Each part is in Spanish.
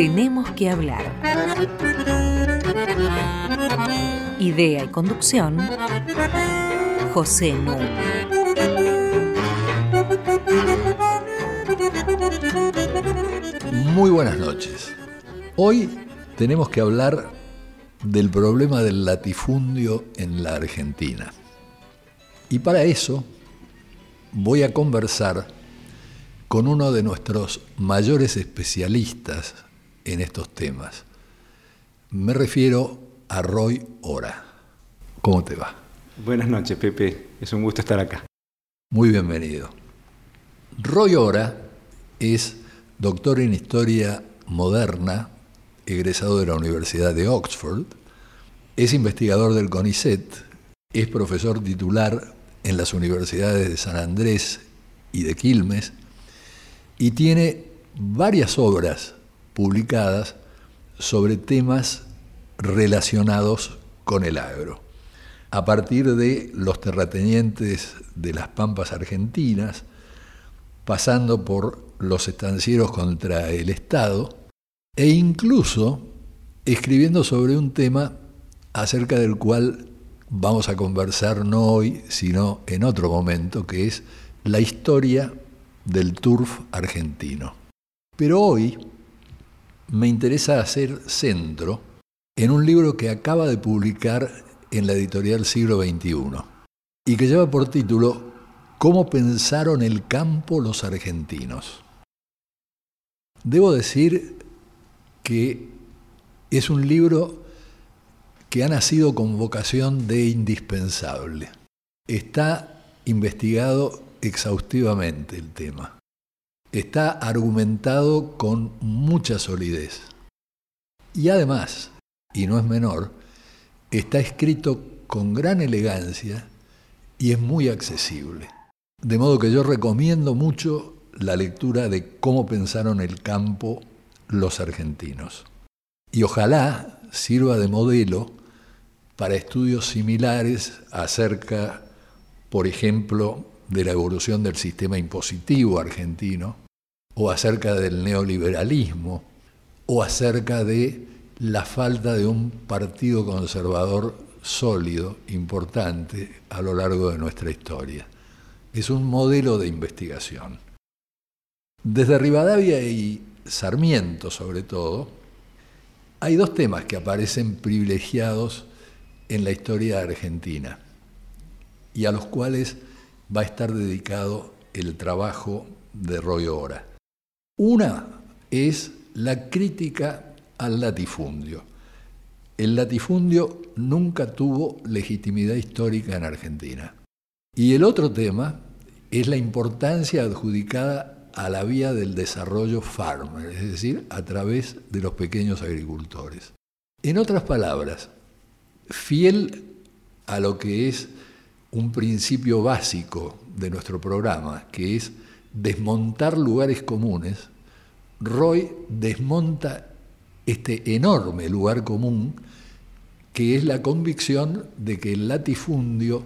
Tenemos que hablar. Idea y conducción, José Nu. Muy buenas noches. Hoy tenemos que hablar del problema del latifundio en la Argentina. Y para eso voy a conversar con uno de nuestros mayores especialistas en estos temas. Me refiero a Roy Ora. ¿Cómo te va? Buenas noches, Pepe. Es un gusto estar acá. Muy bienvenido. Roy Ora es doctor en Historia Moderna, egresado de la Universidad de Oxford, es investigador del CONICET, es profesor titular en las universidades de San Andrés y de Quilmes, y tiene varias obras publicadas sobre temas relacionados con el agro. A partir de los terratenientes de las Pampas argentinas, pasando por los estancieros contra el Estado, e incluso escribiendo sobre un tema acerca del cual vamos a conversar no hoy, sino en otro momento, que es la historia del turf argentino. Pero hoy me interesa hacer centro en un libro que acaba de publicar en la editorial Siglo XXI y que lleva por título ¿Cómo pensaron el campo los argentinos? Debo decir que es un libro que ha nacido con vocación de indispensable. Está investigado exhaustivamente el tema. Está argumentado con mucha solidez. Y además, y no es menor, está escrito con gran elegancia y es muy accesible. De modo que yo recomiendo mucho la lectura de cómo pensaron el campo los argentinos. Y ojalá sirva de modelo para estudios similares acerca, por ejemplo, de la evolución del sistema impositivo argentino, o acerca del neoliberalismo, o acerca de la falta de un partido conservador sólido, importante, a lo largo de nuestra historia. Es un modelo de investigación. Desde Rivadavia y Sarmiento, sobre todo, hay dos temas que aparecen privilegiados en la historia argentina y a los cuales va a estar dedicado el trabajo de Roy Ora. Una es la crítica al latifundio. El latifundio nunca tuvo legitimidad histórica en Argentina. Y el otro tema es la importancia adjudicada a la vía del desarrollo farmer, es decir, a través de los pequeños agricultores. En otras palabras, fiel a lo que es un principio básico de nuestro programa, que es desmontar lugares comunes, Roy desmonta este enorme lugar común que es la convicción de que el latifundio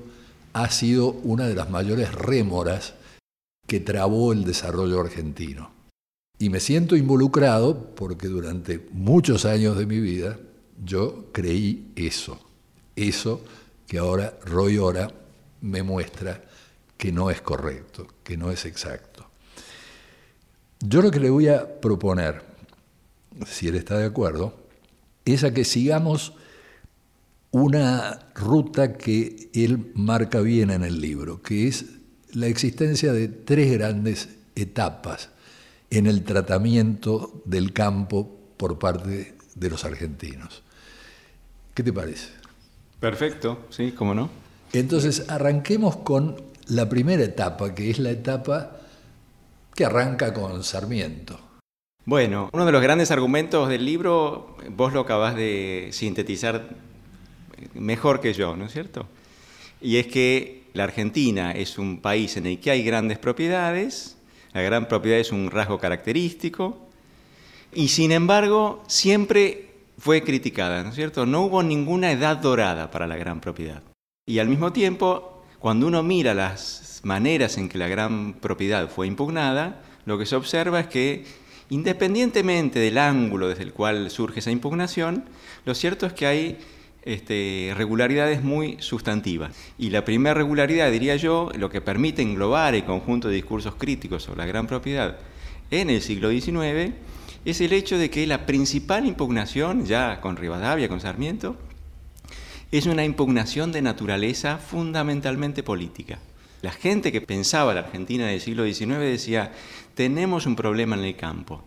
ha sido una de las mayores rémoras que trabó el desarrollo argentino. Y me siento involucrado porque durante muchos años de mi vida yo creí eso, eso que ahora Roy Ora me muestra que no es correcto, que no es exacto. Yo lo que le voy a proponer, si él está de acuerdo, es a que sigamos una ruta que él marca bien en el libro, que es la existencia de tres grandes etapas en el tratamiento del campo por parte de los argentinos. ¿Qué te parece? Perfecto, sí, cómo no. Entonces, arranquemos con la primera etapa, que es la etapa que arranca con Sarmiento. Bueno, uno de los grandes argumentos del libro, vos lo acabas de sintetizar mejor que yo, ¿no es cierto? Y es que la Argentina es un país en el que hay grandes propiedades, la gran propiedad es un rasgo característico, y sin embargo siempre fue criticada, ¿no es cierto? No hubo ninguna edad dorada para la gran propiedad. Y al mismo tiempo, cuando uno mira las maneras en que la gran propiedad fue impugnada, lo que se observa es que Independientemente del ángulo desde el cual surge esa impugnación, lo cierto es que hay este, regularidades muy sustantivas. Y la primera regularidad, diría yo, lo que permite englobar el conjunto de discursos críticos sobre la gran propiedad en el siglo XIX, es el hecho de que la principal impugnación, ya con Rivadavia, con Sarmiento, es una impugnación de naturaleza fundamentalmente política. La gente que pensaba la Argentina del siglo XIX decía, tenemos un problema en el campo.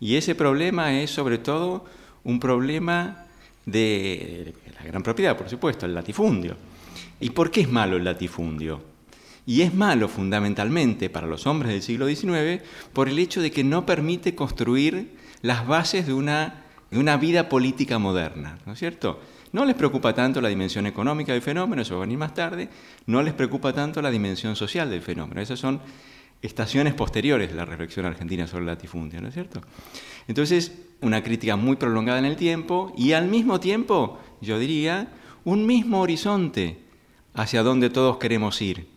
Y ese problema es sobre todo un problema de la gran propiedad, por supuesto, el latifundio. ¿Y por qué es malo el latifundio? Y es malo fundamentalmente para los hombres del siglo XIX por el hecho de que no permite construir las bases de una, de una vida política moderna, ¿no es cierto? No les preocupa tanto la dimensión económica del fenómeno, eso va a venir más tarde, no les preocupa tanto la dimensión social del fenómeno. Esas son estaciones posteriores de la reflexión argentina sobre el latifundio, ¿no es cierto? Entonces, una crítica muy prolongada en el tiempo y al mismo tiempo, yo diría, un mismo horizonte hacia donde todos queremos ir,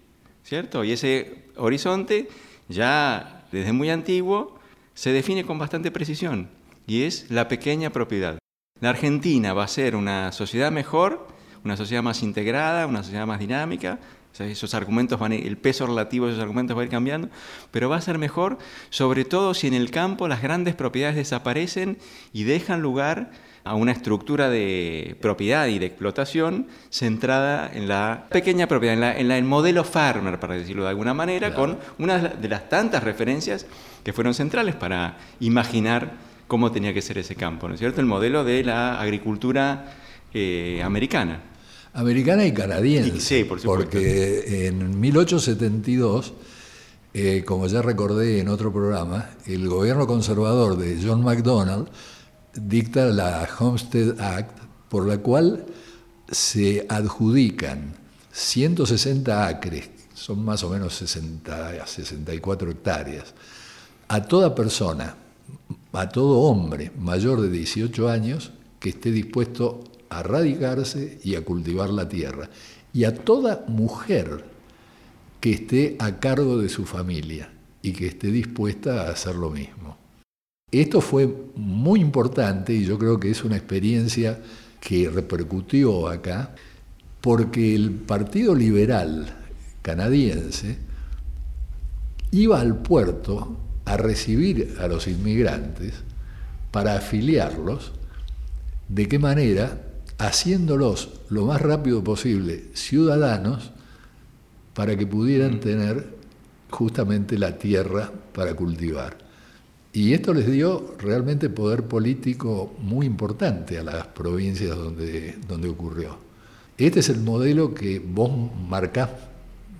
¿cierto? Y ese horizonte ya desde muy antiguo se define con bastante precisión y es la pequeña propiedad. La Argentina va a ser una sociedad mejor, una sociedad más integrada, una sociedad más dinámica, esos argumentos van el peso relativo de esos argumentos va a ir cambiando, pero va a ser mejor, sobre todo si en el campo las grandes propiedades desaparecen y dejan lugar a una estructura de propiedad y de explotación centrada en la pequeña propiedad, en, el modelo farmer, para decirlo de alguna manera, con una de las tantas referencias que fueron centrales para imaginar cómo tenía que ser ese campo, ¿no es cierto? El modelo de la agricultura eh, americana. Americana y canadiense. Sí, por supuesto. Porque en 1872, eh, como ya recordé en otro programa, el gobierno conservador de John MacDonald dicta la Homestead Act, por la cual se adjudican 160 acres, son más o menos 60, 64 hectáreas, a toda persona, a todo hombre mayor de 18 años que esté dispuesto a radicarse y a cultivar la tierra. Y a toda mujer que esté a cargo de su familia y que esté dispuesta a hacer lo mismo. Esto fue muy importante y yo creo que es una experiencia que repercutió acá porque el Partido Liberal canadiense iba al puerto a recibir a los inmigrantes para afiliarlos, ¿de qué manera? haciéndolos lo más rápido posible ciudadanos para que pudieran mm. tener justamente la tierra para cultivar. Y esto les dio realmente poder político muy importante a las provincias donde, donde ocurrió. Este es el modelo que vos marcás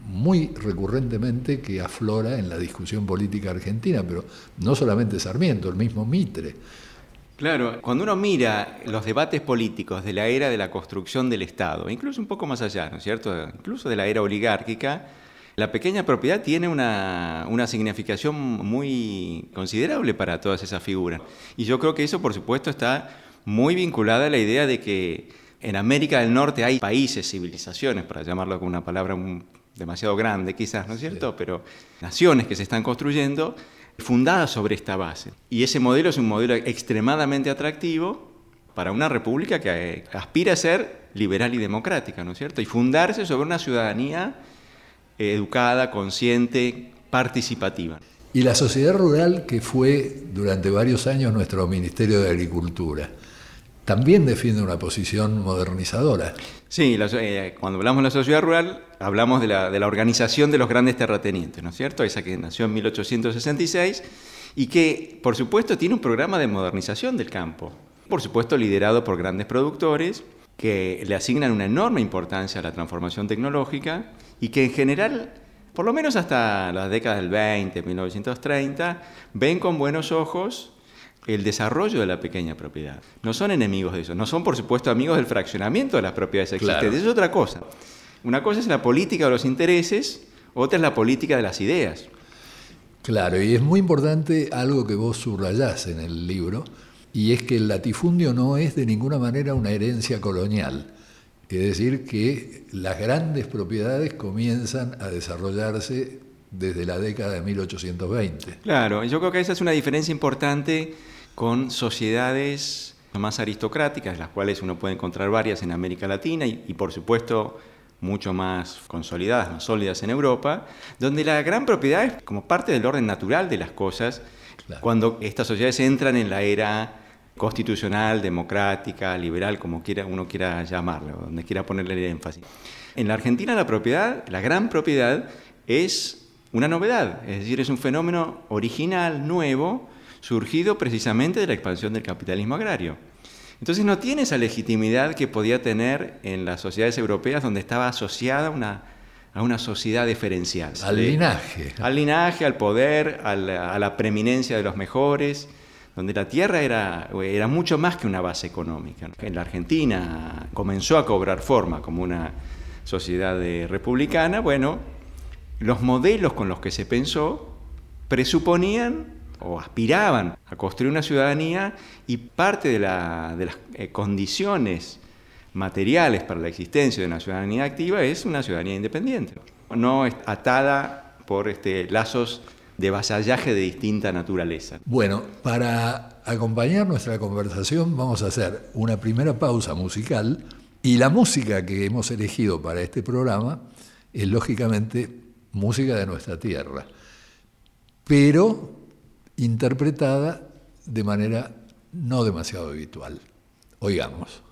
muy recurrentemente que aflora en la discusión política argentina, pero no solamente Sarmiento, el mismo Mitre. Claro, cuando uno mira los debates políticos de la era de la construcción del Estado, incluso un poco más allá, ¿no es cierto? Incluso de la era oligárquica, la pequeña propiedad tiene una, una, significación muy considerable para todas esas figuras. Y yo creo que eso, por supuesto, está muy vinculada a la idea de que en América del Norte hay países, civilizaciones, para llamarlo con una palabra demasiado grande quizás, ¿no es cierto? Pero naciones que se están construyendo fundada sobre esta base. Y ese modelo es un modelo extremadamente atractivo para una república que aspira a ser liberal y democrática, ¿no es cierto? Y fundarse sobre una ciudadanía educada, consciente, participativa. Y la sociedad rural que fue durante varios años nuestro Ministerio de Agricultura también defiende una posición modernizadora. Sí, eh, cuando hablamos de la sociedad rural, hablamos de la, de la, organización de los grandes terratenientes, ¿no es cierto? Esa que nació en 1866 y que, por supuesto, tiene un programa de modernización del campo. Por supuesto, liderado por grandes productores que le asignan una enorme importancia a la transformación tecnológica y que en general por lo menos hasta las décadas del 20, 1930, ven con buenos ojos el desarrollo de la pequeña propiedad. No son enemigos de eso, no son por supuesto amigos del fraccionamiento de las propiedades existentes, es otra cosa. Una cosa es la política de los intereses, otra es la política de las ideas. Claro, y es muy importante algo que vos subrayás en el libro, y es que el latifundio no es de ninguna manera una herencia colonial. Es decir, que las grandes propiedades comienzan a desarrollarse desde la década de 1820. Claro, yo creo que esa es una diferencia importante con sociedades más aristocráticas, las cuales uno puede encontrar varias en América Latina y, y por supuesto mucho más consolidadas, más sólidas en Europa, donde la gran propiedad es como parte del orden natural de las cosas, Claro. cuando estas sociedades entran en la era constitucional, democrática, liberal, como quiera, uno quiera llamarlo, donde quiera ponerle el énfasis. En la Argentina la propiedad, la gran propiedad, es una novedad, es decir, es un fenómeno original, nuevo, surgido precisamente de la expansión del capitalismo agrario. Entonces no tiene esa legitimidad que podía tener en las sociedades europeas donde estaba asociada a una, a una sociedad diferencial. Al De- linaje. Al linaje, al poder, a la, a la preeminencia de los mejores, donde la tierra era, era mucho más que una base económica. En la Argentina comenzó a cobrar forma como una sociedad eh, republicana, bueno, los modelos con los que se pensó presuponían o aspiraban a construir una ciudadanía y parte de, la- de las eh, condiciones materiales para la existencia de una ciudadanía activa es una ciudadanía independiente, no atada por este, lazos de vasallaje de distinta naturaleza. Bueno, para acompañar nuestra conversación vamos a hacer una primera pausa musical y la música que hemos elegido para este programa es lógicamente música de nuestra tierra, pero interpretada de manera no demasiado habitual. Oigamos.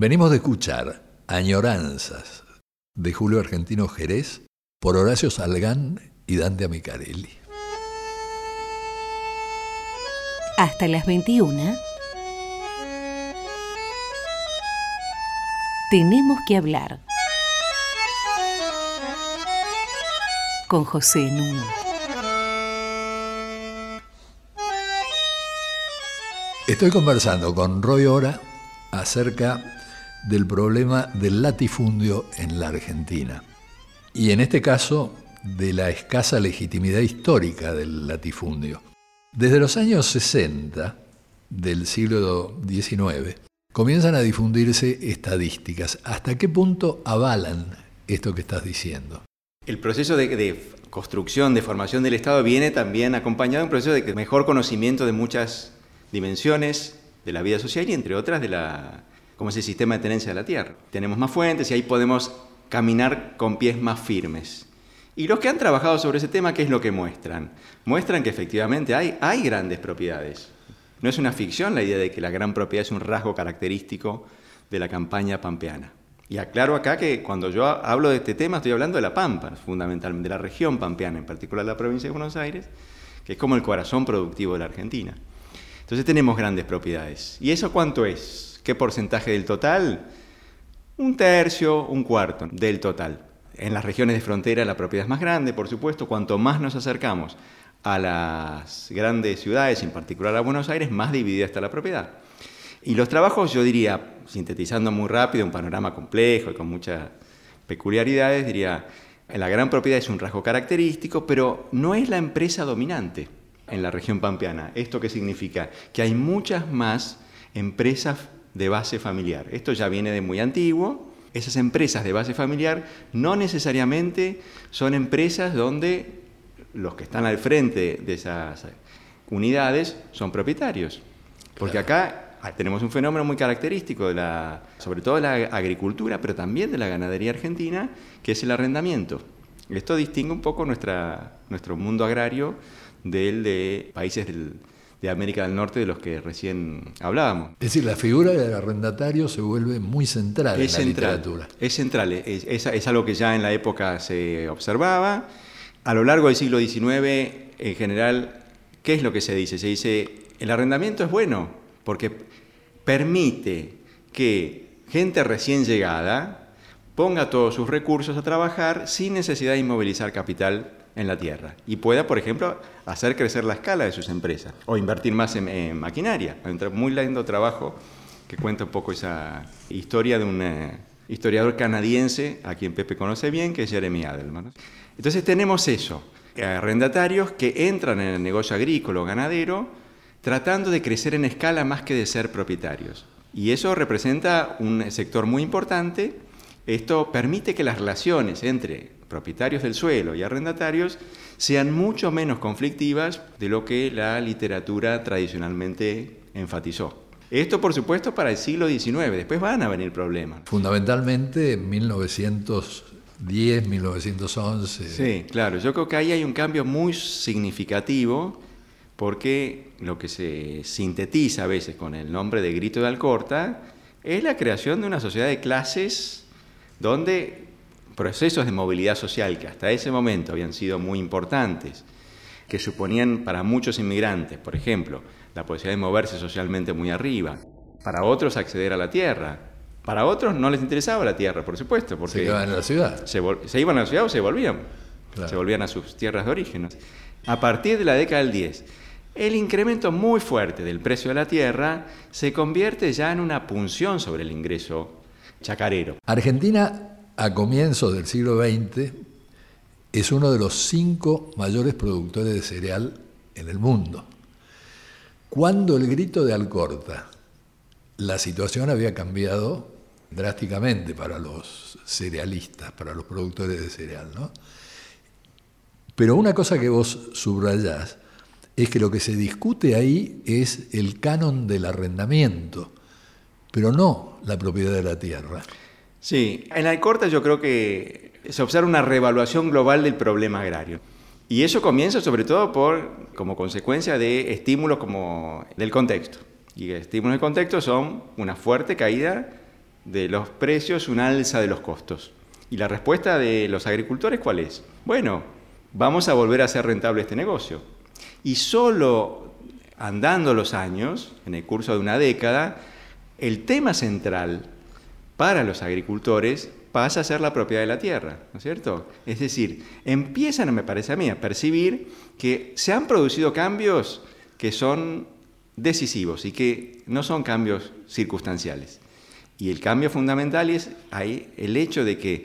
Venimos de escuchar Añoranzas de Julio Argentino Jerez por Horacio Salgán y Dante Amicarelli. Hasta las 21. Tenemos que hablar. Con José Nuno. Estoy conversando con Roy Ora acerca del problema del latifundio en la Argentina. Y en este caso, de la escasa legitimidad histórica del latifundio. Desde los años 60 del siglo XIX comienzan a difundirse estadísticas. ¿Hasta qué punto avalan esto que estás diciendo? El proceso de, construcción, de formación del Estado viene también acompañado de un proceso de mejor conocimiento de muchas dimensiones de la vida social y entre otras de la, cómo es el sistema de tenencia de la tierra. Tenemos más fuentes y ahí podemos caminar con pies más firmes. Y los que han trabajado sobre ese tema, ¿qué es lo que muestran? Muestran que efectivamente hay, hay grandes propiedades. No es una ficción la idea de que la gran propiedad es un rasgo característico de la campaña pampeana. Y aclaro acá que cuando yo hablo de este tema estoy hablando de la Pampa, fundamentalmente, de la región pampeana, en particular la provincia de Buenos Aires, que es como el corazón productivo de la Argentina. Entonces tenemos grandes propiedades. ¿Y eso cuánto es? ¿Qué porcentaje del total? Un tercio, un cuarto del total. En las regiones de frontera la propiedad es más grande, por supuesto, cuanto más nos acercamos a las grandes ciudades, en particular a Buenos Aires, más dividida está la propiedad. Y los trabajos, yo diría, sintetizando muy rápido, un panorama complejo y con muchas peculiaridades, diría, la gran propiedad es un rasgo característico, pero no es la empresa dominante en la región pampeana. ¿Esto qué significa? Que hay muchas más empresas de base familiar. Esto ya viene de muy antiguo. Esas empresas de base familiar no necesariamente son empresas donde los que están al frente de esas unidades son propietarios. Porque acá tenemos un fenómeno muy característico, de la, sobre todo de la agricultura, pero también de la ganadería argentina, que es el arrendamiento. Esto distingue un poco nuestra, nuestro mundo agrario del de países de América del Norte de los que recién hablábamos. Es decir, la figura del arrendatario se vuelve muy central en la literatura. Es central, es, es, algo que ya en la época se observaba. A lo largo del siglo XIX, en general, ¿qué es lo que se dice? Se dice, el arrendamiento es bueno porque permite que gente recién llegada ponga todos sus recursos a trabajar sin necesidad de inmovilizar capital en la tierra y pueda, por ejemplo, hacer crecer la escala de sus empresas o invertir más en, maquinaria. Hay un muy lindo trabajo que cuenta un poco esa historia de un eh, historiador canadiense, a quien Pepe conoce bien, que es Jeremy Adelman. Entonces tenemos eso, arrendatarios que entran en el negocio agrícola o ganadero tratando de crecer en escala más que de ser propietarios. Y eso representa un sector muy importante. Esto permite que las relaciones entre propietarios del suelo y arrendatarios sean mucho menos conflictivas de lo que la literatura tradicionalmente enfatizó. Esto, por supuesto, para el siglo XIX. Después van a venir problemas. Fundamentalmente en 1910, 1911. Sí, claro. Yo creo que ahí hay un cambio muy significativo porque lo que se sintetiza a veces con el nombre de grito de Alcorta es la creación de una sociedad de clases donde procesos de movilidad social que hasta ese momento habían sido muy importantes, que suponían para muchos inmigrantes, por ejemplo, la posibilidad de moverse socialmente muy arriba, para otros acceder a la tierra, para otros no les interesaba la tierra, por supuesto, porque se iban a la ciudad. Se, iban a la ciudad o se volvían, se volvían a sus tierras de origen. A partir de la década del 10, el incremento muy fuerte del precio de la tierra se convierte ya en una punción sobre el ingreso chacarero. Argentina, a comienzos del siglo XX, es uno de los cinco mayores productores de cereal en el mundo. Cuando el grito de Alcorta, la situación había cambiado drásticamente para los cerealistas, para los productores de cereal, ¿no? Pero una cosa que vos subrayás es que lo que se discute ahí es el canon del arrendamiento, pero no la propiedad de la tierra. Sí, en la corta yo creo que se observa una reevaluación global del problema agrario. Y eso comienza sobre todo por, como consecuencia de estímulos como del contexto. Y estímulos del contexto son una fuerte caída de los precios, una alza de los costos. ¿Y la respuesta de los agricultores cuál es? Bueno, vamos a volver a hacer rentable este negocio. Y solo andando los años, en el curso de una década, el tema central para los agricultores pasa a ser la propiedad de la tierra, ¿no es cierto? Es decir, empiezan, me parece a mí, a percibir que se han producido cambios que son decisivos y que no son cambios circunstanciales. Y el cambio fundamental es el hecho de que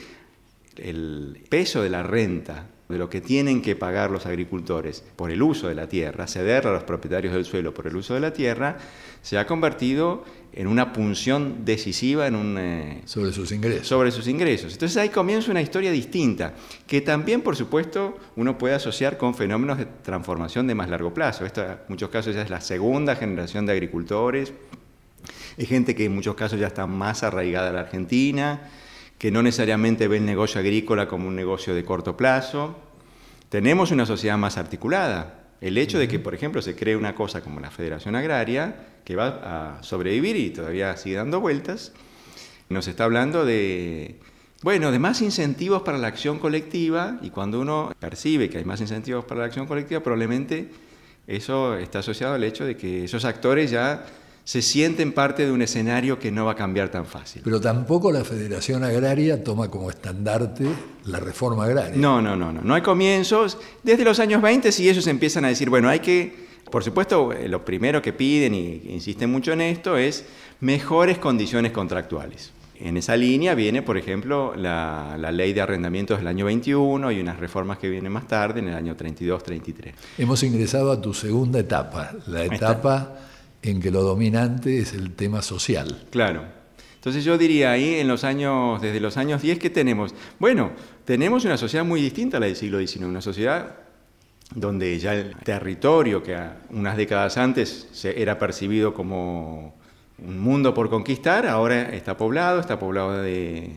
el peso de la renta, de lo que tienen que pagar los agricultores por el uso de la tierra, ceder a los propietarios del suelo por el uso de la tierra, se ha convertido en una punción decisiva en un, eh, sobre sus ingresos. Sobre sus ingresos. Entonces ahí comienza una historia distinta, que también, por supuesto, uno puede asociar con fenómenos de transformación de más largo plazo. Esto en muchos casos ya es la segunda generación de agricultores. Hay gente que en muchos casos ya está más arraigada a la Argentina, que no necesariamente ve el negocio agrícola como un negocio de corto plazo. Tenemos una sociedad más articulada. El hecho de que, por ejemplo, se cree una cosa como la Federación Agraria, que va a sobrevivir y todavía sigue dando vueltas, nos está hablando de, bueno, de más incentivos para la acción colectiva y cuando uno percibe que hay más incentivos para la acción colectiva, probablemente eso está asociado al hecho de que esos actores ya se sienten parte de un escenario que no va a cambiar tan fácil. Pero tampoco la Federación Agraria toma como estandarte la reforma agraria. No, no, no, no, no hay comienzos. Desde los años 20 si ellos empiezan a decir, bueno, hay que, por supuesto, eh, lo primero que piden y insisten mucho en esto es mejores condiciones contractuales. En esa línea viene, por ejemplo, la, la, ley de arrendamientos del año 21 y unas reformas que vienen más tarde, en el año 32-33. Hemos ingresado a tu segunda etapa, la etapa en que lo dominante es el tema social. Claro. Entonces yo diría ahí, en los años, desde los años 10, ¿qué tenemos? Bueno, tenemos una sociedad muy distinta a la del siglo XIX, una sociedad donde ya el territorio que unas décadas antes se era percibido como un mundo por conquistar, ahora está poblado, está poblado de,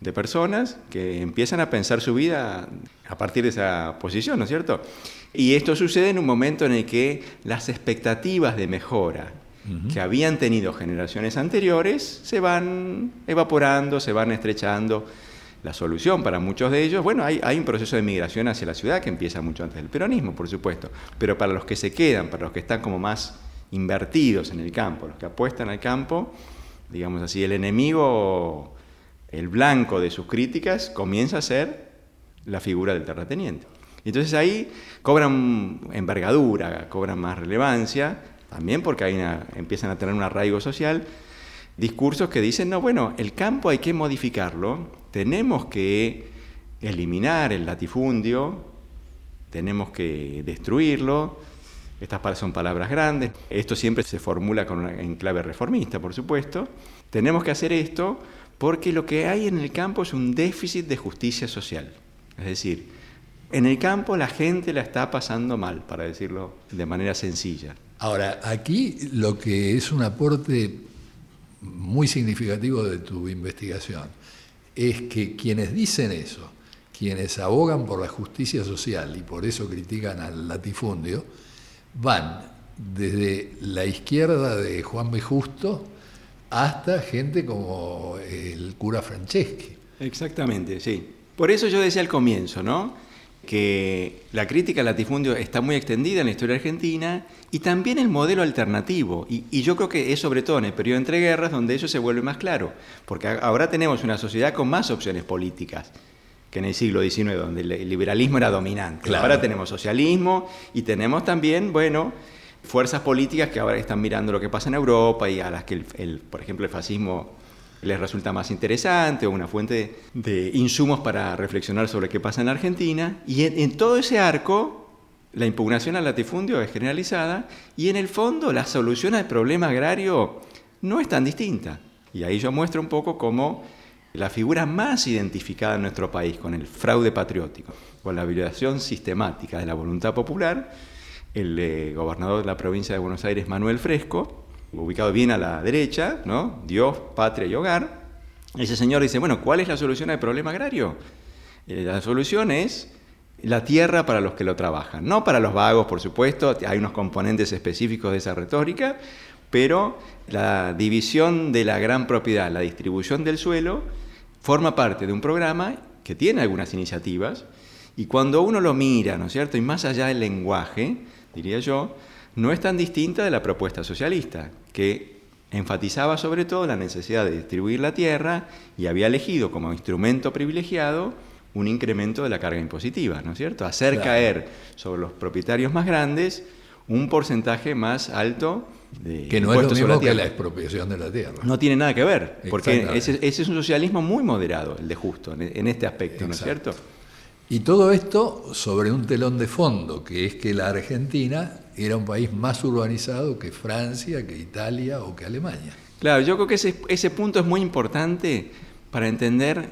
de personas que empiezan a pensar su vida a partir de esa posición, ¿no es cierto? Y esto sucede en un momento en el que las expectativas de mejora que habían tenido generaciones anteriores se van evaporando, se van estrechando. La solución para muchos de ellos, bueno, hay, hay, un proceso de migración hacia la ciudad que empieza mucho antes del peronismo, por supuesto, pero para los que se quedan, para los que están como más invertidos en el campo, los que apuestan al campo, digamos así, el enemigo, el blanco de sus críticas comienza a ser la figura del terrateniente. Entonces ahí cobran envergadura, cobran más relevancia, también porque ahí empiezan a tener un arraigo social, discursos que dicen, no, bueno, el campo hay que modificarlo, tenemos que eliminar el latifundio, tenemos que destruirlo, estas son palabras grandes, esto siempre se formula en clave reformista, por supuesto, tenemos que hacer esto porque lo que hay en el campo es un déficit de justicia social, es decir, en el campo la gente la está pasando mal, para decirlo de manera sencilla. Ahora, aquí lo que es un aporte muy significativo de tu investigación es que quienes dicen eso, quienes abogan por la justicia social y por eso critican al latifundio, van desde la izquierda de Juan B. Justo hasta gente como el cura Franceschi. Exactamente, sí. Por eso yo decía al comienzo, ¿no? Que la crítica al latifundio está muy extendida en la historia argentina y también el modelo alternativo. Y, yo creo que es sobre todo en el periodo entre guerras donde eso se vuelve más claro, porque ahora tenemos una sociedad con más opciones políticas que en el siglo XIX, donde el liberalismo era dominante. Ahora tenemos socialismo y tenemos también, bueno, fuerzas políticas que ahora están mirando lo que pasa en Europa y a las que, el, por ejemplo, el fascismo les resulta más interesante o una fuente de insumos para reflexionar sobre qué pasa en Argentina. Y en, todo ese arco, la impugnación al latifundio es generalizada y en el fondo la solución al problema agrario no es tan distinta. Y ahí yo muestro un poco cómo la figura más identificada en nuestro país con el fraude patriótico, con la violación sistemática de la voluntad popular, el eh, gobernador de la provincia de Buenos Aires, Manuel Fresco, ubicado bien a la derecha, ¿no? Dios, patria y hogar. Ese señor dice, bueno, ¿cuál es la solución al problema agrario? Eh, la solución es la tierra para los que lo trabajan, no para los vagos, por supuesto, hay unos componentes específicos de esa retórica, pero la división de la gran propiedad, la distribución del suelo, forma parte de un programa que tiene algunas iniciativas, y cuando uno lo mira, ¿no es cierto? Y más allá del lenguaje, diría yo, no es tan distinta de la propuesta socialista, que enfatizaba sobre todo la necesidad de distribuir la tierra y había elegido como instrumento privilegiado un incremento de la carga impositiva, ¿no es cierto? Hacer caer sobre los propietarios más grandes un porcentaje más alto de Que no es lo mismo que tierra. la expropiación de la tierra. No tiene nada que ver, porque ese, ese es un socialismo muy moderado, el de justo, en, en este aspecto, ¿no es cierto? Y todo esto sobre un telón de fondo, que es que la Argentina era un país más urbanizado que Francia, que Italia o que Alemania. Claro, yo creo que ese, ese punto es muy importante para entender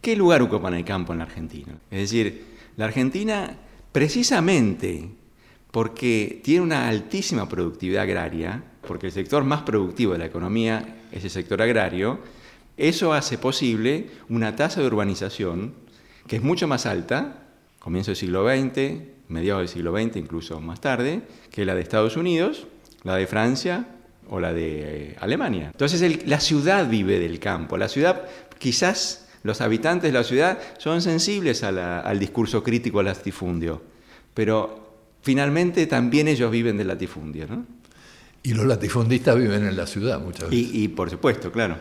qué lugar ocupa en el campo en la Argentina. Es decir, la Argentina, precisamente porque tiene una altísima productividad agraria, porque el sector más productivo de la economía es el sector agrario, eso hace posible una tasa de urbanización que es mucho más alta, comienzo del siglo XX, mediados del siglo XX, incluso más tarde, que la de Estados Unidos, la de Francia o la de eh, Alemania. Entonces el- la ciudad vive del campo, la ciudad quizás los habitantes de la ciudad son sensibles a la- al discurso crítico al latifundio, pero finalmente también ellos viven del latifundio, ¿no? Y los latifundistas viven en la ciudad muchas veces. Y, y por supuesto, claro.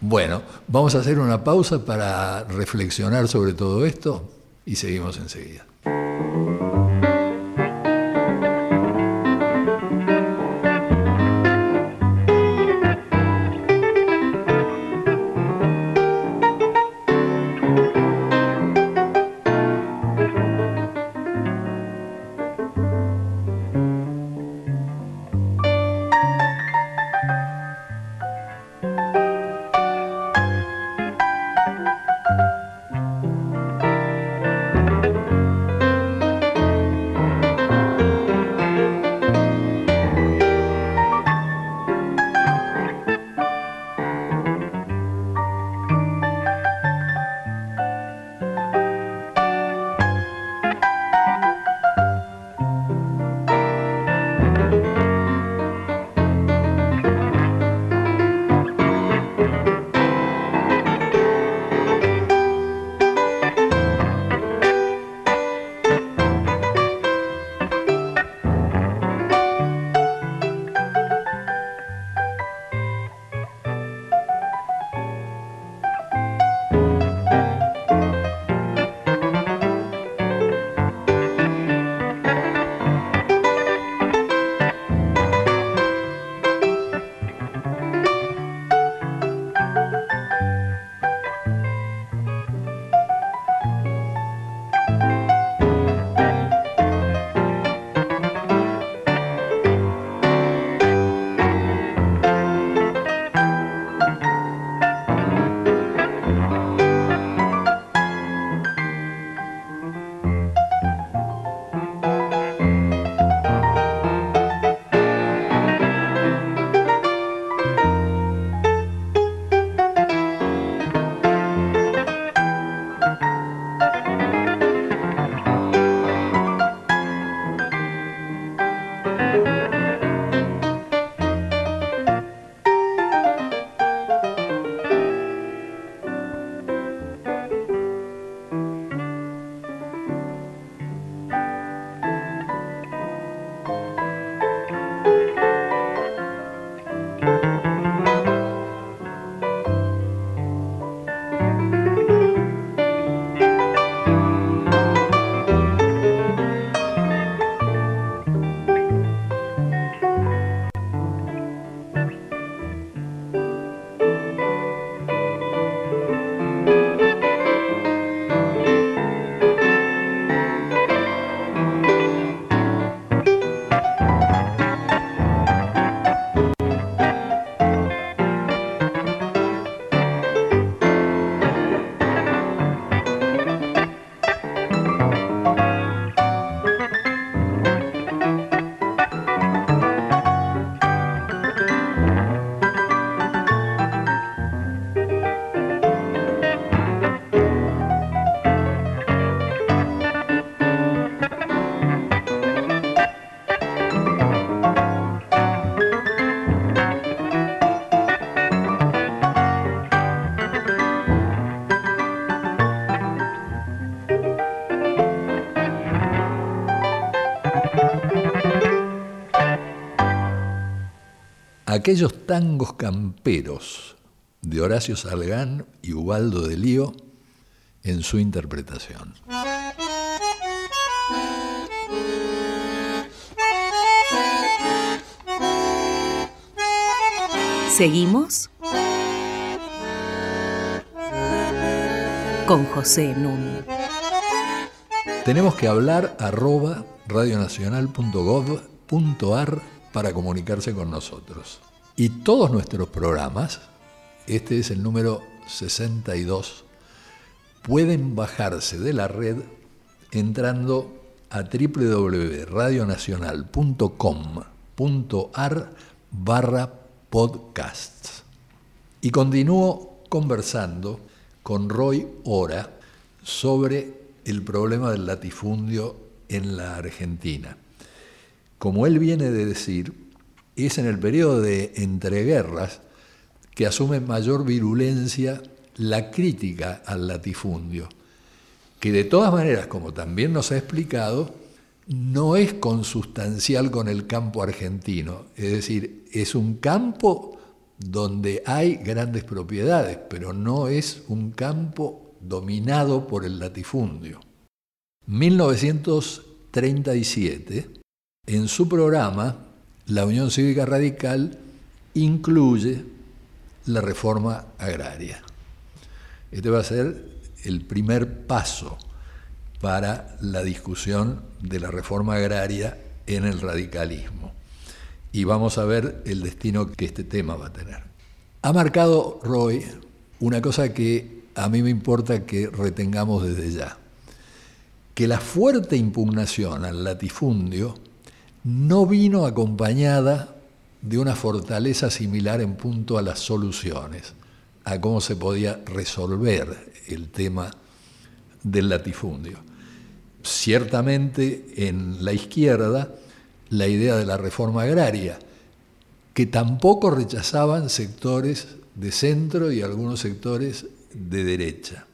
Bueno, vamos a hacer una pausa para reflexionar sobre todo esto y seguimos enseguida. aquellos tangos camperos de Horacio Salgán y Ubaldo de Lío en su interpretación. Seguimos con José Nun. Tenemos que hablar arroba radionacional.gov.ar para comunicarse con nosotros. Y todos nuestros programas, este es el número 62, pueden bajarse de la red entrando a www.radionacional.com.ar barra podcasts. Y continúo conversando con Roy Ora sobre el problema del latifundio en la Argentina. Como él viene de decir, es en el periodo de entreguerras que asume mayor virulencia la crítica al latifundio, que de todas maneras, como también nos ha explicado, no es consustancial con el campo argentino, es decir, es un campo donde hay grandes propiedades, pero no es un campo dominado por el latifundio. 1937, en su programa, la Unión Cívica Radical incluye la reforma agraria. Este va a ser el primer paso para la discusión de la reforma agraria en el radicalismo. Y vamos a ver el destino que este tema va a tener. Ha marcado Roy una cosa que a mí me importa que retengamos desde ya, que la fuerte impugnación al latifundio no vino acompañada de una fortaleza similar en punto a las soluciones, a cómo se podía resolver el tema del latifundio. Ciertamente en la izquierda la idea de la reforma agraria, que tampoco rechazaban sectores de centro y algunos sectores de derecha.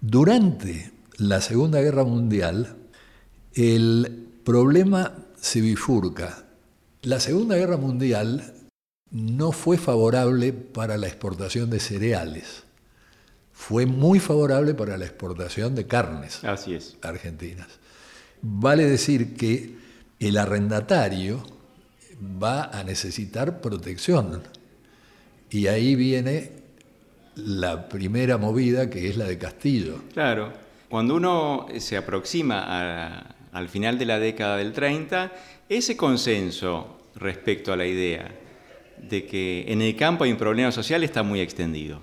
Durante la Segunda Guerra Mundial, el problema se bifurca. La Segunda Guerra Mundial no fue favorable para la exportación de cereales, fue muy favorable para la exportación de carnes Así es. argentinas. Vale decir que el arrendatario va a necesitar protección y ahí viene la primera movida que es la de Castillo. Claro, cuando uno se aproxima a- al final de la década del 30, ese consenso respecto a la idea de que en el campo hay un problema social está muy extendido.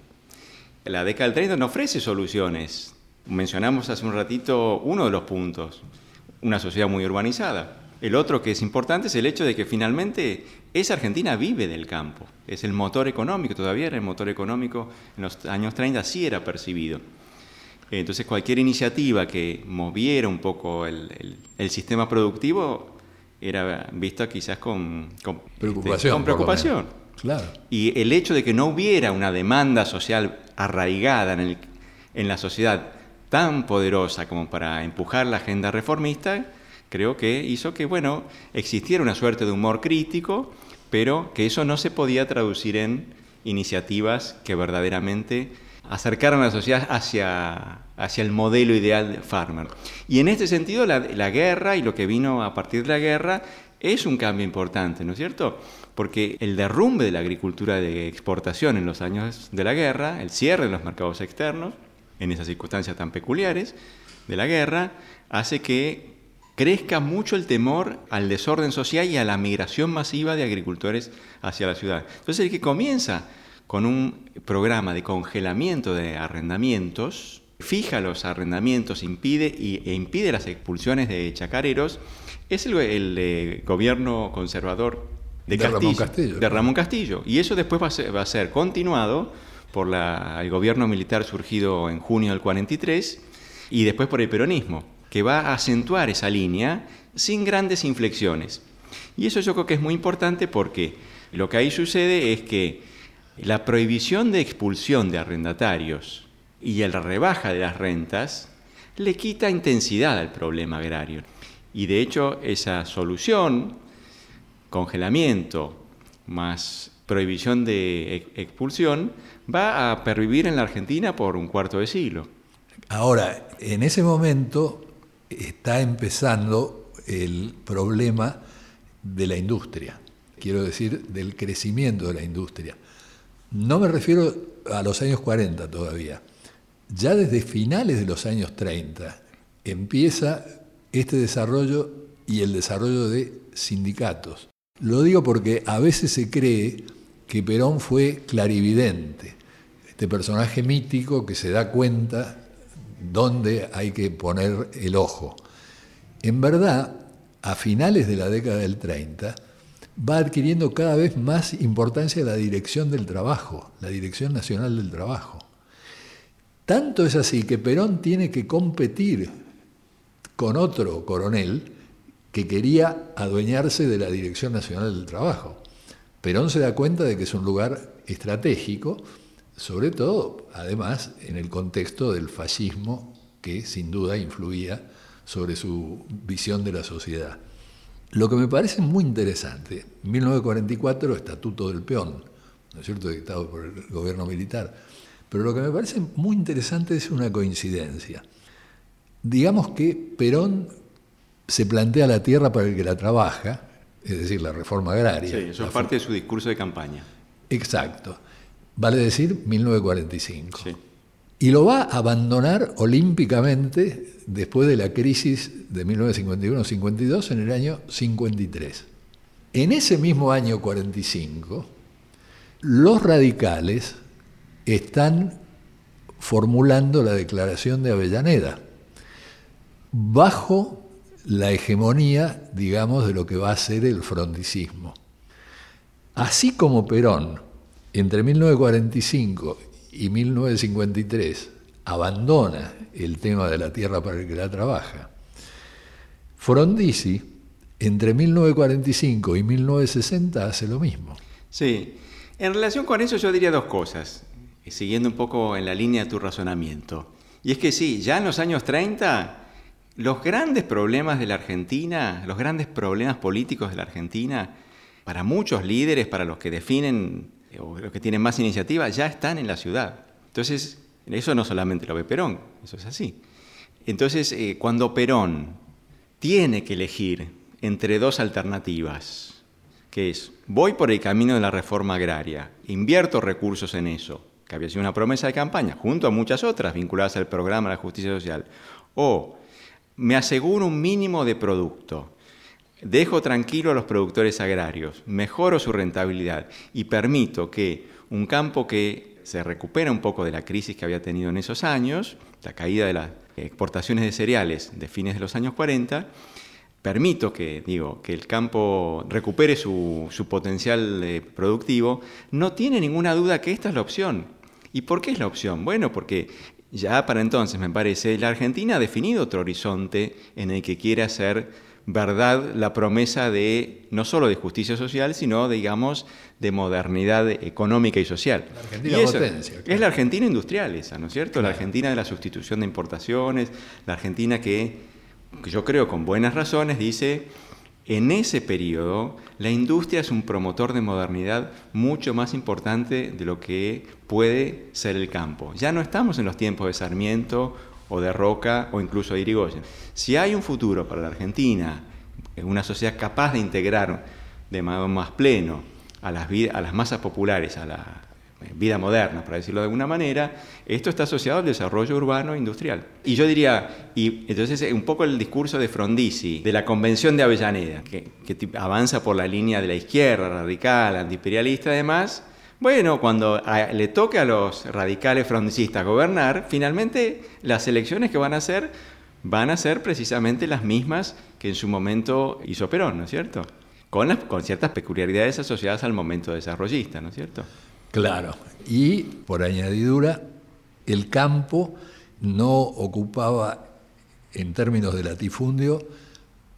La década del 30 no ofrece soluciones. Mencionamos hace un ratito uno de los puntos, una sociedad muy urbanizada. El otro que es importante es el hecho de que finalmente esa Argentina vive del campo, es el motor económico, todavía era el motor económico, en los años 30 sí era percibido. Entonces cualquier iniciativa que moviera un poco el, el- el sistema productivo era vista quizás con, con- Preocupación. este, con preocupación. Claro. Y el hecho de que no hubiera una demanda social arraigada en, el- en la sociedad tan poderosa como para empujar la agenda reformista, creo que hizo que, bueno, existiera una suerte de humor crítico, pero que eso no se podía traducir en iniciativas que verdaderamente acercaran a la sociedad hacia, hacia el modelo ideal de Farmer. Y en este sentido, la, la guerra y lo que vino a partir de la guerra es un cambio importante, ¿no es cierto? Porque el derrumbe de la agricultura de exportación en los años de la guerra, el cierre de los mercados externos, en esas circunstancias tan peculiares de la guerra, hace que crezca mucho el temor al desorden social y a la migración masiva de agricultores hacia la ciudad. Entonces el que comienza con un programa de congelamiento de arrendamientos, fija los arrendamientos impide y, e impide las expulsiones de chacareros, es el, el, eh, gobierno conservador de, De Castillo, Ramón Castillo, de. Ramón Castillo. Y eso después va a ser, va a ser continuado por la- el gobierno militar surgido en junio del 43 y después por el peronismo, que va a acentuar esa línea sin grandes inflexiones. Y eso yo creo que es muy importante porque lo que ahí sucede es que la prohibición de expulsión de arrendatarios y la rebaja de las rentas le quita intensidad al problema agrario. Y de hecho esa solución, congelamiento más prohibición de ex- expulsión, va a pervivir en la Argentina por un cuarto de siglo. Ahora, en ese momento está empezando el problema de la industria, quiero decir, del crecimiento de la industria. No me refiero a los años 40 todavía. Ya desde finales de los años 30 empieza este desarrollo y el desarrollo de sindicatos. Lo digo porque a veces se cree que Perón fue clarividente, este personaje mítico que se da cuenta dónde hay que poner el ojo. En verdad, a finales de la década del 30, va adquiriendo cada vez más importancia la dirección del trabajo, la Dirección Nacional del Trabajo. Tanto es así que Perón tiene que competir con otro coronel que quería adueñarse de la Dirección Nacional del Trabajo. Perón se da cuenta de que es un lugar estratégico, sobre todo, además, en el contexto del fascismo que sin duda influía sobre su visión de la sociedad. Lo que me parece muy interesante, 1944, Estatuto del Peón, ¿no es cierto?, dictado por el gobierno militar, pero lo que me parece muy interesante es una coincidencia. Digamos que Perón se plantea la tierra para el que la trabaja, es decir, la reforma agraria. Sí, eso es parte de su discurso de campaña. Exacto. Vale decir 1945. Sí. Y lo va a abandonar olímpicamente después de la crisis de 1951-52 en el año 53. En ese mismo año 45, los radicales están formulando la declaración de Avellaneda, bajo la hegemonía, digamos, de lo que va a ser el frondicismo. Así como Perón, entre 1945 y 1953, abandona el tema de la tierra para el que la trabaja, Frondizi, entre 1945 y 1960, hace lo mismo. Sí, en relación con eso yo diría dos cosas, siguiendo un poco en la línea de tu razonamiento. Y es que sí, ya en los años 30 los grandes problemas de la Argentina, los grandes problemas políticos de la Argentina, para muchos líderes, para los que definen o los que tienen más iniciativa, ya están en la ciudad. Entonces, eso no solamente lo ve Perón, eso es así. Entonces, eh, cuando Perón tiene que elegir entre dos alternativas, que es, voy por el camino de la reforma agraria, invierto recursos en eso, que había sido una promesa de campaña, junto a muchas otras vinculadas al programa de la justicia social, o me aseguro un mínimo de producto, dejo tranquilo a los productores agrarios, mejoro su rentabilidad y permito que un campo que se recupera un poco de la crisis que había tenido en esos años, la caída de las exportaciones de cereales de fines de los años 40, permito que, digo, que el campo recupere su, potencial eh, productivo, no tiene ninguna duda que esta es la opción. ¿Y por qué es la opción? Bueno, porque ya para entonces, me parece, la Argentina ha definido otro horizonte en el que quiere hacer verdad la promesa de no solo de justicia social, sino, digamos, de modernidad económica y social. La Argentina potencia, Es la Argentina industrial esa, ¿no es cierto? La Argentina de la sustitución de importaciones, la Argentina que, que yo creo con buenas razones dice en ese periodo, la industria es un promotor de modernidad mucho más importante de lo que puede ser el campo. Ya no estamos en los tiempos de Sarmiento o de Roca o incluso de Irigoyen. Si hay un futuro para la Argentina, una sociedad capaz de integrar de modo más pleno a las, a las masas populares, a la, vida moderna, para decirlo de alguna manera, esto está asociado al desarrollo urbano e industrial. Y yo diría, y entonces un poco el discurso de Frondizi, de la Convención de Avellaneda, que, avanza por la línea de la izquierda, radical, antiimperialista además, bueno, cuando le toque a los radicales frondicistas gobernar, finalmente las elecciones que van a hacer van a ser precisamente las mismas que en su momento hizo Perón, ¿no es cierto? Con, las, con ciertas peculiaridades asociadas al momento desarrollista, ¿no es cierto? Claro, y por añadidura, el campo no ocupaba, en términos de latifundio,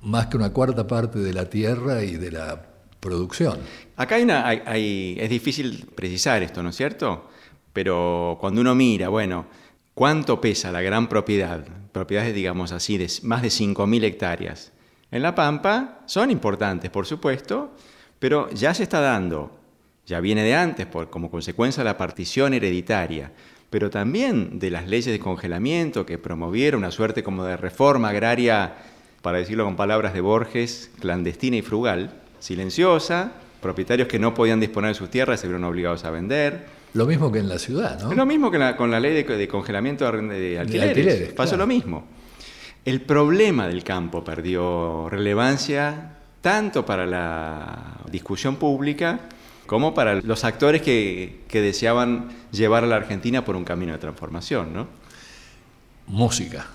más que una cuarta parte de la tierra y de la producción. Acá hay una, es difícil precisar esto, ¿no es cierto? Pero cuando uno mira, bueno, ¿cuánto pesa la gran propiedad? Propiedades, digamos así, de más de 5.000 hectáreas. En La Pampa son importantes, por supuesto, pero ya se está dando ya viene de antes por, como consecuencia de la partición hereditaria, pero también de las leyes de congelamiento que promovieron una suerte como de reforma agraria, para decirlo con palabras de Borges, clandestina y frugal, silenciosa, propietarios que no podían disponer de sus tierras se vieron obligados a vender. Lo mismo que en la ciudad, ¿no? Lo mismo que la- con la ley de, de congelamiento de, de alquileres. alquileres, Pasó claro. lo mismo. El problema del campo perdió relevancia tanto para la discusión pública como para los actores que, que deseaban llevar a la Argentina por un camino de transformación, ¿no? Música.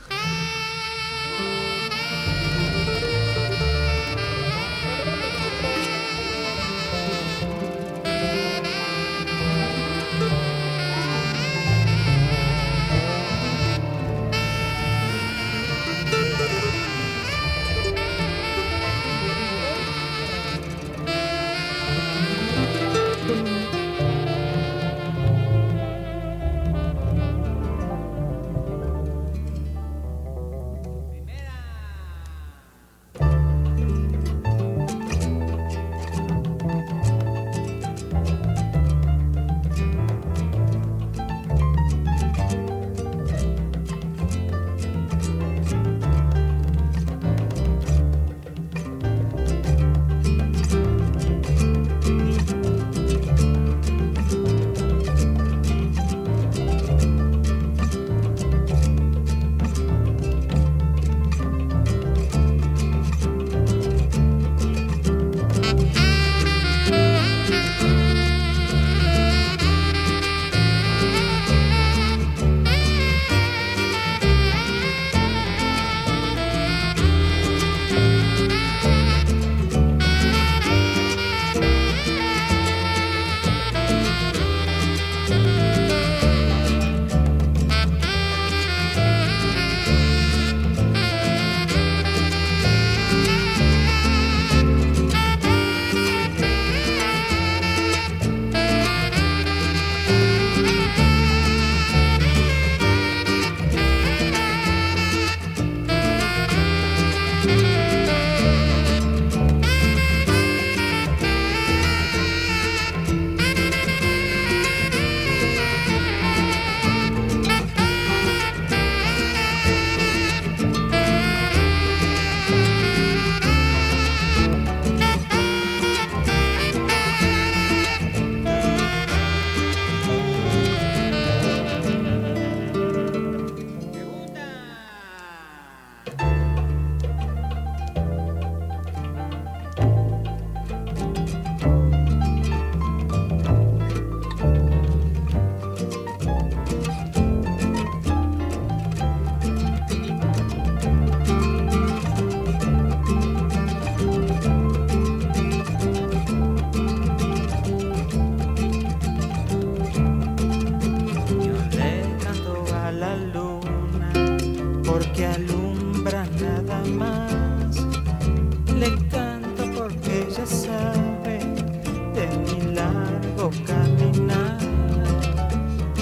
Caminar.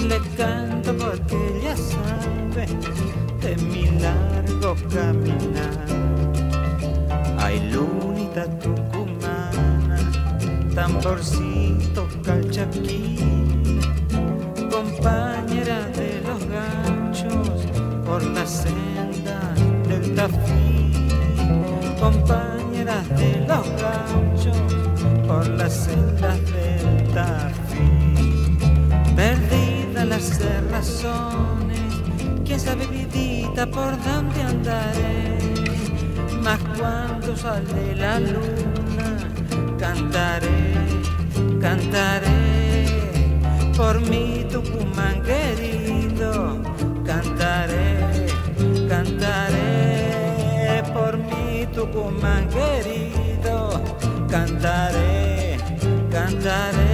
Le canto porque ella sabe de mi largo caminar. Ay, lunita tucumana, tamborcito calchaquí compañera de los ganchos por la senda del tafí, compañera de los ganchos por las sendas perdida las cerrazones, quién sabe vidita por dónde andaré, mas cuando sale la luna cantaré, cantaré. Por mi Tucumán querido, cantaré, cantaré. Por mi Tucumán querido, cantaré, cantaré,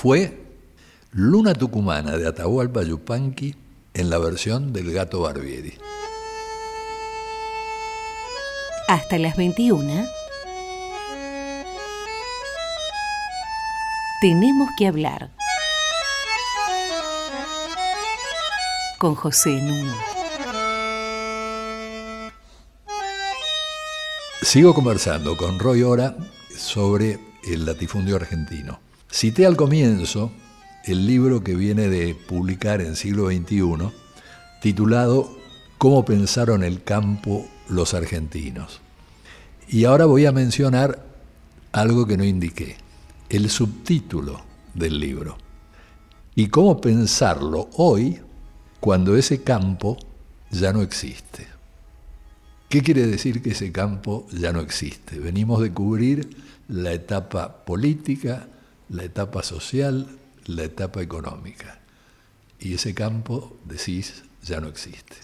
fue Luna Tucumana de Atahualpa Yupanqui en la versión del gato Barbieri. Hasta las 21. Tenemos que hablar. Con José Nuno. Sigo conversando con Roy Ora sobre el latifundio argentino. Cité al comienzo el libro que viene de publicar en siglo XXI, titulado Cómo pensaron el campo los argentinos. Y ahora voy a mencionar algo que no indiqué, el subtítulo del libro. Y cómo pensarlo hoy cuando ese campo ya no existe. ¿Qué quiere decir que ese campo ya no existe? Venimos de cubrir la etapa política, la etapa social, la etapa económica. Y ese campo, decís, ya no existe.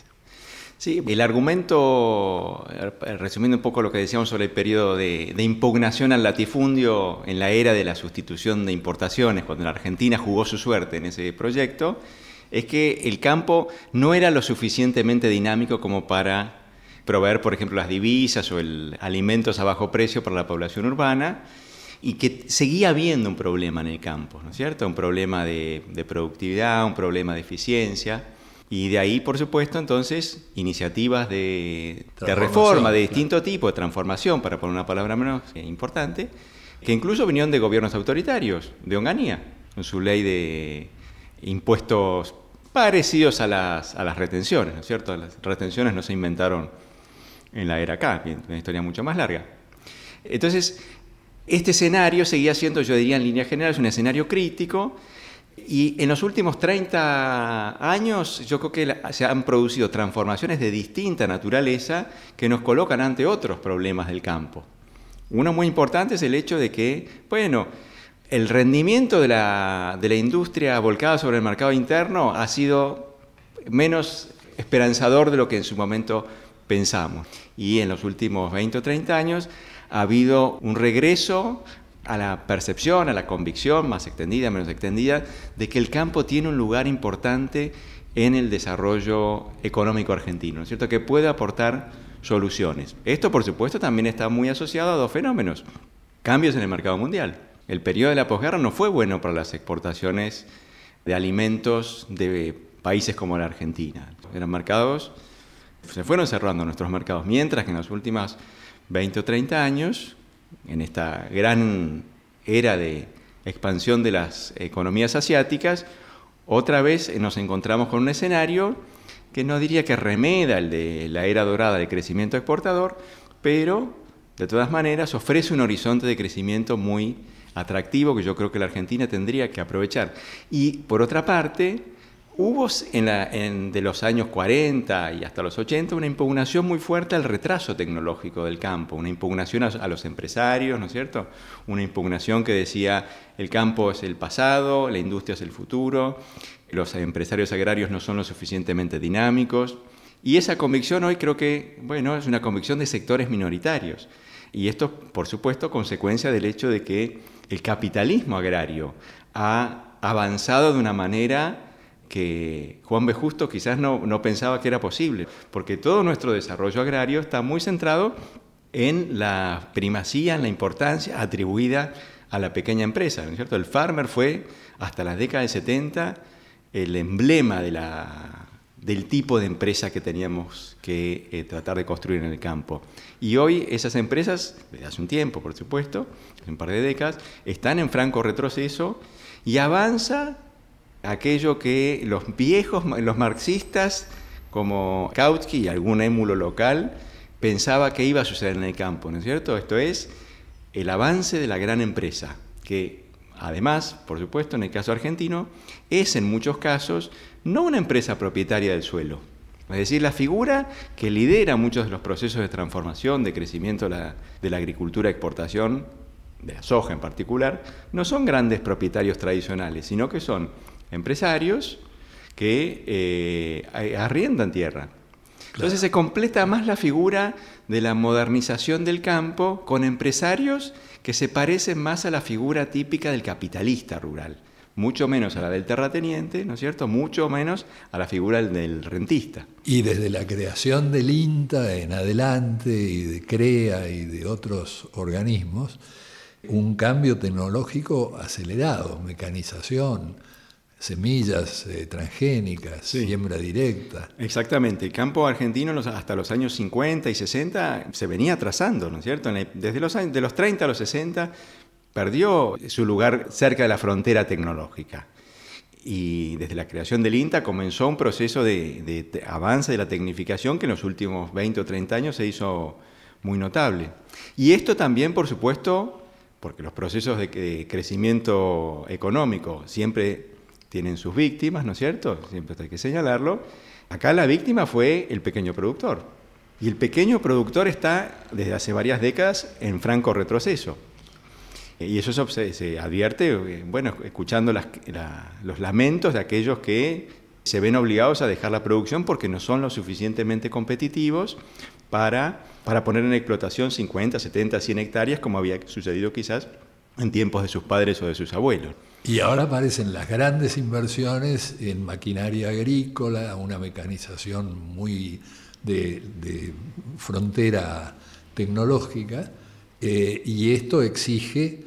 Sí, el argumento, eh, resumiendo un poco lo que decíamos sobre el periodo de, de, impugnación al latifundio en la era de la sustitución de importaciones, cuando la Argentina jugó su suerte en ese proyecto, es que el campo no era lo suficientemente dinámico como para proveer, por ejemplo, las divisas o el alimentos a bajo precio para la población urbana, y que seguía habiendo un problema en el campo, ¿no es cierto? Un problema de, de productividad, un problema de eficiencia. Y de ahí, por supuesto, entonces, iniciativas de, de reforma de distinto claro. tipo, de transformación, para poner una palabra menos importante, que incluso vinieron de gobiernos autoritarios, de Onganía, con su ley de impuestos parecidos a las, a las retenciones, ¿no es cierto? Las retenciones no se inventaron en la era K, una historia mucho más larga. Entonces, este escenario seguía siendo, yo diría en líneas generales, un escenario crítico y en los últimos 30 años yo creo que se han producido transformaciones de distinta naturaleza que nos colocan ante otros problemas del campo. Uno muy importante es el hecho de que, bueno, el rendimiento de la, de la industria volcada sobre el mercado interno ha sido menos esperanzador de lo que en su momento pensamos. Y en los últimos 20 o 30 años ha habido un regreso a la percepción, a la convicción, más extendida, menos extendida, de que el campo tiene un lugar importante en el desarrollo económico argentino, ¿no es cierto? Que puede aportar soluciones. Esto, por supuesto, también está muy asociado a dos fenómenos. Cambios en el mercado mundial. El periodo de la posguerra no fue bueno para las exportaciones de alimentos de países como la Argentina. Eran mercados, se fueron cerrando nuestros mercados, mientras que en las últimas 20 o 30 años, en esta gran era de expansión de las economías asiáticas, otra vez nos encontramos con un escenario que no diría que remeda el de la era dorada del crecimiento exportador, pero de todas maneras ofrece un horizonte de crecimiento muy atractivo que yo creo que la Argentina tendría que aprovechar. Y por otra parte, Hubo en, la, en de los años 40 y hasta los 80 una impugnación muy fuerte al retraso tecnológico del campo, una impugnación a, a, los empresarios, ¿no es cierto? Una impugnación que decía el campo es el pasado, la industria es el futuro, los empresarios agrarios no son lo suficientemente dinámicos. Y esa convicción hoy creo que, bueno, es una convicción de sectores minoritarios. Y esto, por supuesto, consecuencia del hecho de que el capitalismo agrario ha avanzado de una manera que Juan B. Justo quizás no, no, pensaba que era posible, porque todo nuestro desarrollo agrario está muy centrado en la primacía, en la importancia atribuida a la pequeña empresa. ¿no es cierto? El farmer fue, hasta las décadas de 70, el emblema del tipo de empresa que teníamos que eh, tratar de construir en el campo. Y hoy esas empresas, desde hace un tiempo, por supuesto, un par de décadas, están en franco retroceso y avanza aquello que los viejos, los marxistas, como Kautsky y algún émulo local, pensaba que iba a suceder en el campo, ¿no es cierto? Esto es el avance de la gran empresa, que además, por supuesto, en el caso argentino, es en muchos casos no una empresa propietaria del suelo, es decir, la figura que lidera muchos de los procesos de transformación, de crecimiento de la, de la agricultura, exportación, de la soja en particular, no son grandes propietarios tradicionales, sino que son empresarios que eh, arriendan tierra. Entonces se completa más la figura de la modernización del campo con empresarios que se parecen más a la figura típica del capitalista rural. mucho menos a la del terrateniente, ¿no es cierto? Mucho menos a la figura del, del rentista. Y desde la creación del INTA en adelante y de CREA y de otros organismos, un cambio tecnológico acelerado, mecanización, semillas eh, transgénicas, Sí. siembra directa. Exactamente, el campo argentino hasta los años 50 y 60 se venía atrasando, ¿no es cierto? Desde los, años, de los 30 a los 60 perdió su lugar cerca de la frontera tecnológica. Y desde la creación del INTA comenzó un proceso de, de avance de la tecnificación que en los últimos 20 o 30 años se hizo muy notable. Y esto también, por supuesto, porque los procesos de crecimiento económico siempre tienen sus víctimas, ¿no es cierto? Siempre hay que señalarlo. Acá la víctima fue el pequeño productor. Y el pequeño productor está desde hace varias décadas en franco retroceso. Y eso se, se advierte, eh, bueno, escuchando las- la- los lamentos de aquellos que se ven obligados a dejar la producción porque no son lo suficientemente competitivos para, para poner en explotación 50, 70, 100 hectáreas, como había sucedido quizás en tiempos de sus padres o de sus abuelos. Y ahora aparecen las grandes inversiones en maquinaria agrícola, una mecanización muy de, de frontera tecnológica, eh, y esto exige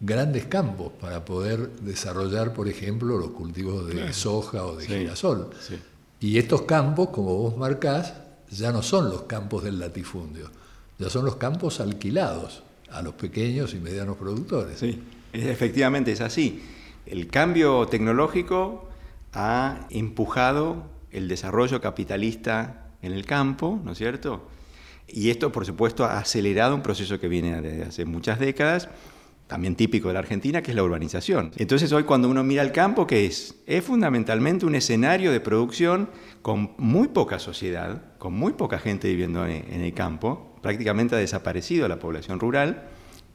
grandes campos para poder desarrollar, por ejemplo, los cultivos de soja o de Sí, girasol. sí. Y estos campos, como vos marcás, ya no son los campos del latifundio, ya son los campos alquilados a los pequeños y medianos productores. Sí, efectivamente es así. El cambio tecnológico ha empujado el desarrollo capitalista en el campo, ¿no es cierto? Y esto, por supuesto, ha acelerado un proceso que viene desde hace muchas décadas, también típico de la Argentina, que es la urbanización. Entonces hoy cuando uno mira el campo, ¿qué es? Es fundamentalmente un escenario de producción con muy poca sociedad, con muy poca gente viviendo en el campo, prácticamente ha desaparecido la población rural,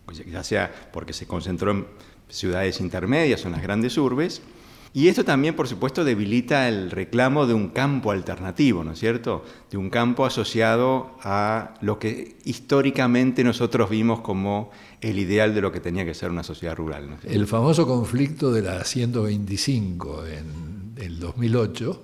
pues ya sea porque se concentró en ciudades intermedias o en las grandes urbes. Y esto también, por supuesto, debilita el reclamo de un campo alternativo, ¿no es cierto? De un campo asociado a lo que históricamente nosotros vimos como el ideal de lo que tenía que ser una sociedad rural. El famoso conflicto de la 125 en el 2008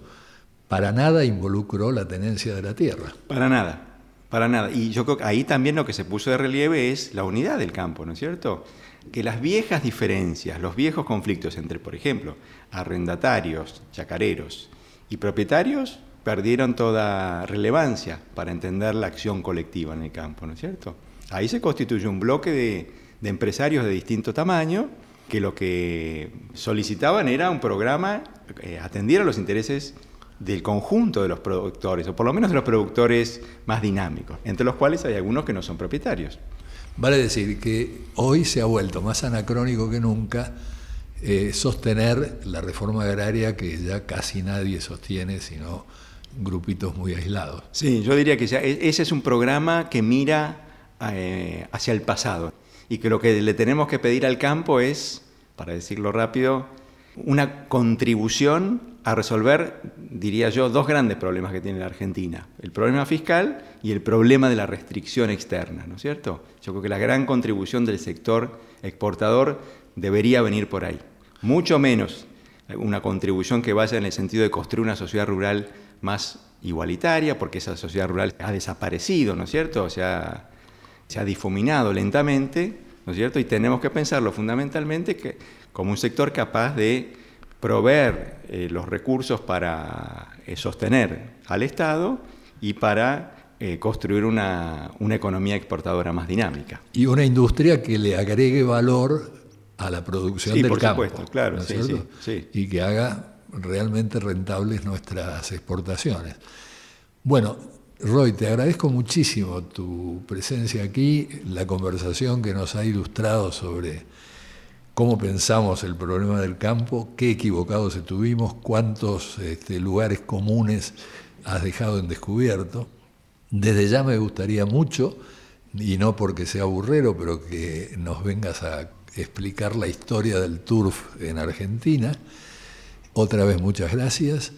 para nada involucró la tenencia de la tierra. Para nada, para nada. Y yo creo que ahí también lo que se puso de relieve es la unidad del campo, ¿no es cierto? Que las viejas diferencias, los viejos conflictos entre, por ejemplo, arrendatarios, chacareros y propietarios perdieron toda relevancia para entender la acción colectiva en el campo, ¿no es cierto? Ahí se constituyó un bloque de, de empresarios de distinto tamaño que lo que solicitaban era un programa que atendiera los intereses del conjunto de los productores, o por lo menos de los productores más dinámicos, entre los cuales hay algunos que no son propietarios. Vale decir que hoy se ha vuelto más anacrónico que nunca eh, sostener la reforma agraria que ya casi nadie sostiene, sino grupitos muy aislados. Sí, yo diría que ya- e- ese es un programa que mira eh, hacia el pasado y que lo que le tenemos que pedir al campo es, para decirlo rápido, una contribución a resolver, diría yo, dos grandes problemas que tiene la Argentina. El problema fiscal y el problema de la restricción externa, ¿no es cierto? Yo creo que la gran contribución del sector exportador debería venir por ahí. Mucho menos una contribución que vaya en el sentido de construir una sociedad rural más igualitaria, porque esa sociedad rural ha desaparecido, ¿no es cierto? O sea, se ha difuminado lentamente, ¿no es cierto? Y tenemos que pensarlo fundamentalmente que, como un sector capaz de proveer eh, los recursos para eh, sostener al Estado y para eh, construir una, una economía exportadora más dinámica. Y una industria que le agregue valor a la producción Sí, del por campo. supuesto, claro, ¿no sí, sí. Y que haga realmente rentables nuestras exportaciones. Bueno, Roy, te agradezco muchísimo tu presencia aquí, la conversación que nos ha ilustrado sobre cómo pensamos el problema del campo, qué equivocados estuvimos, cuántos este, lugares comunes has dejado en descubierto. Desde ya me gustaría mucho, y no porque sea burrero, pero que nos vengas a explicar la historia del turf en Argentina. Otra vez muchas gracias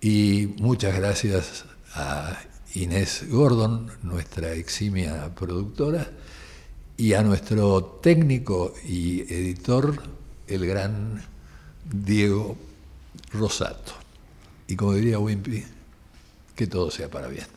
y muchas gracias a Inés Gordon, nuestra eximia productora, y a nuestro técnico y editor, el gran Diego Rosato. Y como diría Wimpy, que todo sea para bien.